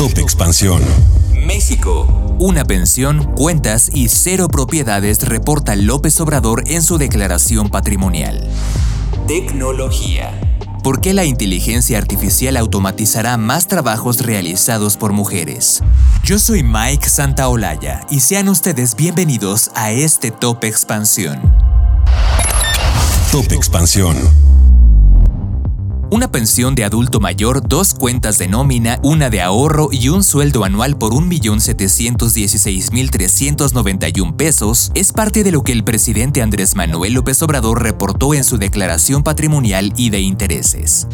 Top Expansión. México. Una pensión, cuentas y cero propiedades reporta López Obrador en su declaración patrimonial. Tecnología. ¿Por qué la inteligencia artificial automatizará más trabajos realizados por mujeres? Yo soy Mike Santaolalla y sean ustedes bienvenidos a este Top Expansión. Top Expansión. Una pensión de adulto mayor, dos cuentas de nómina, una de ahorro y un sueldo anual por 1.716.391 pesos es parte de lo que el presidente Andrés Manuel López Obrador reportó en su declaración patrimonial y de intereses.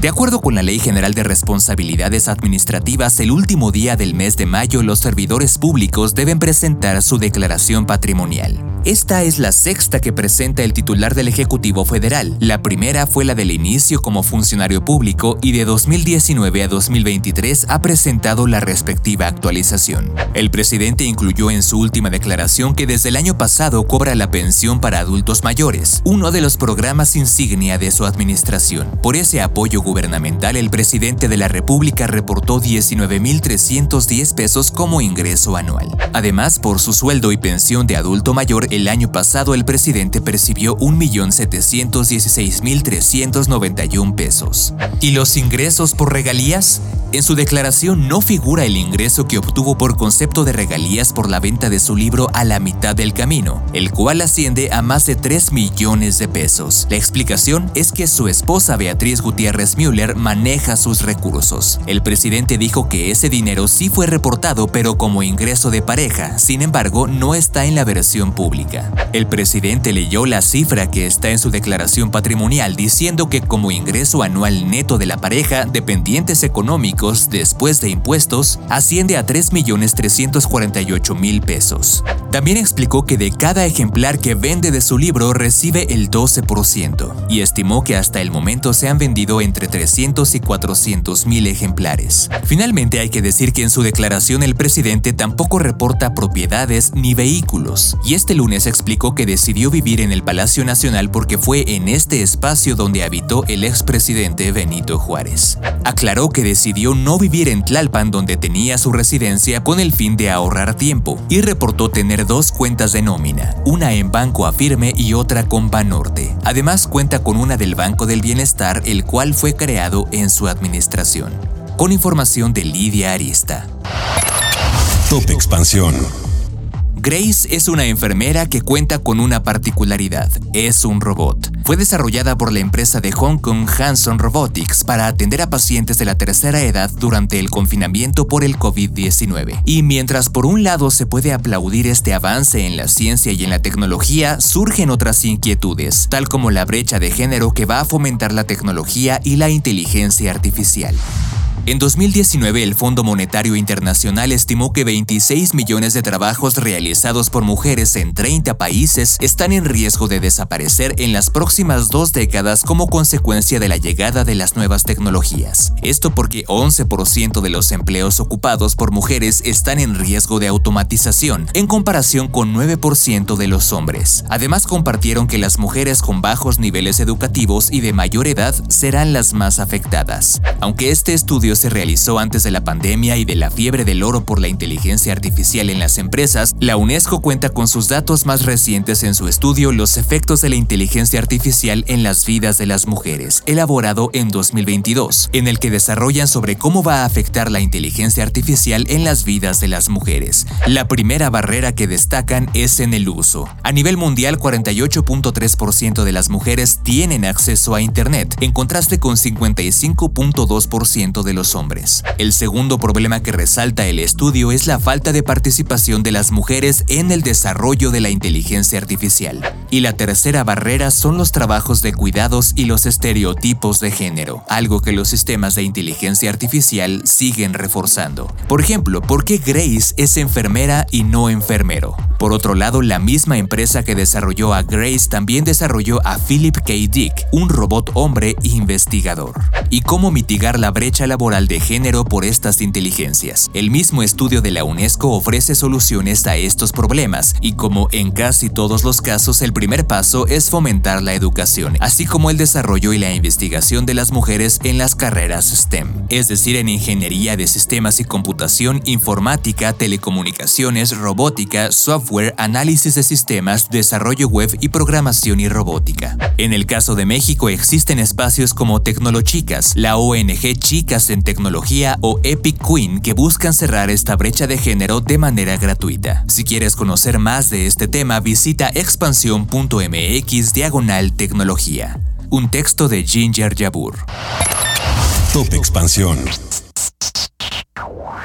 De acuerdo con la Ley General de Responsabilidades Administrativas, el último día del mes de mayo los servidores públicos deben presentar su declaración patrimonial. Esta es la sexta que presenta el titular del Ejecutivo Federal. La primera fue la del inicio como funcionario público y de 2019 a 2023 ha presentado la respectiva actualización. El presidente incluyó en su última declaración que desde el año pasado cobra la pensión para adultos mayores, uno de los programas insignia de su administración. Por ese apoyo gubernamental, el presidente de la República reportó 19.310 pesos como ingreso anual. Además, por su sueldo y pensión de adulto mayor, el año pasado el presidente percibió 1.716.391 pesos. ¿Y los ingresos por regalías? En su declaración no figura el ingreso que obtuvo por concepto de regalías por la venta de su libro A la mitad del camino, el cual asciende a más de 3 millones de pesos. La explicación es que su esposa Beatriz Gutiérrez Müller maneja sus recursos. El presidente dijo que ese dinero sí fue reportado pero como ingreso de pareja, sin embargo no está en la versión pública. El presidente leyó la cifra que está en su declaración patrimonial diciendo que como ingreso anual neto de la pareja, dependientes económicos después de impuestos, asciende a 3.348.000 pesos. También explicó que de cada ejemplar que vende de su libro recibe el 12% y estimó que hasta el momento se han vendido entre 300 y 400 mil ejemplares. Finalmente hay que decir que en su declaración el presidente tampoco reporta propiedades ni vehículos y este lunes explicó que decidió vivir en el Palacio Nacional porque fue en este espacio donde habitó el expresidente Benito Juárez. Aclaró que decidió no vivir en Tlalpan donde tenía su residencia con el fin de ahorrar tiempo y reportó tener dos cuentas de nómina, una en Banco Afirme y otra con Banorte. Además cuenta con una del Banco del Bienestar, el cual fue creado en su administración. Con información de Lidia Arista. Top Expansión. Grace es una enfermera que cuenta con una particularidad, es un robot. Fue desarrollada por la empresa de Hong Kong Hanson Robotics para atender a pacientes de la tercera edad durante el confinamiento por el COVID-19. Y mientras por un lado se puede aplaudir este avance en la ciencia y en la tecnología, surgen otras inquietudes, tal como la brecha de género que va a fomentar la tecnología y la inteligencia artificial. En 2019, el Fondo Monetario Internacional estimó que 26 millones de trabajos realizados por mujeres en 30 países están en riesgo de desaparecer en las próximas dos décadas como consecuencia de la llegada de las nuevas tecnologías. Esto porque 11% de los empleos ocupados por mujeres están en riesgo de automatización, en comparación con 9% de los hombres. Además, compartieron que las mujeres con bajos niveles educativos y de mayor edad serán las más afectadas. Aunque este estudio se realizó antes de la pandemia y de la fiebre del oro por la inteligencia artificial en las empresas, la UNESCO cuenta con sus datos más recientes en su estudio Los efectos de la inteligencia artificial en las vidas de las mujeres, elaborado en 2022, en el que desarrollan sobre cómo va a afectar la inteligencia artificial en las vidas de las mujeres. La primera barrera que destacan es en el uso. A nivel mundial, 48.3% de las mujeres tienen acceso a Internet, en contraste con 55.2% de los hombres. El segundo problema que resalta el estudio es la falta de participación de las mujeres en el desarrollo de la inteligencia artificial. Y la tercera barrera son los trabajos de cuidados y los estereotipos de género, algo que los sistemas de inteligencia artificial siguen reforzando. Por ejemplo, ¿por qué Grace es enfermera y no enfermero? Por otro lado, la misma empresa que desarrolló a Grace también desarrolló a Philip K. Dick, un robot hombre investigador. ¿Y cómo mitigar la brecha laboral de género por estas inteligencias? El mismo estudio de la UNESCO ofrece soluciones a estos problemas y como en casi todos los casos el primer paso es fomentar la educación, así como el desarrollo y la investigación de las mujeres en las carreras STEM, es decir, en ingeniería de sistemas y computación, informática, telecomunicaciones, robótica, análisis de sistemas, desarrollo web y programación y robótica. En el caso de México existen espacios como Tecnolochicas, la ONG Chicas en Tecnología o Epic Queen que buscan cerrar esta brecha de género de manera gratuita. Si quieres conocer más de este tema, visita expansión.mx diagonal tecnología. Un texto de Ginger Yabur. Top Expansión.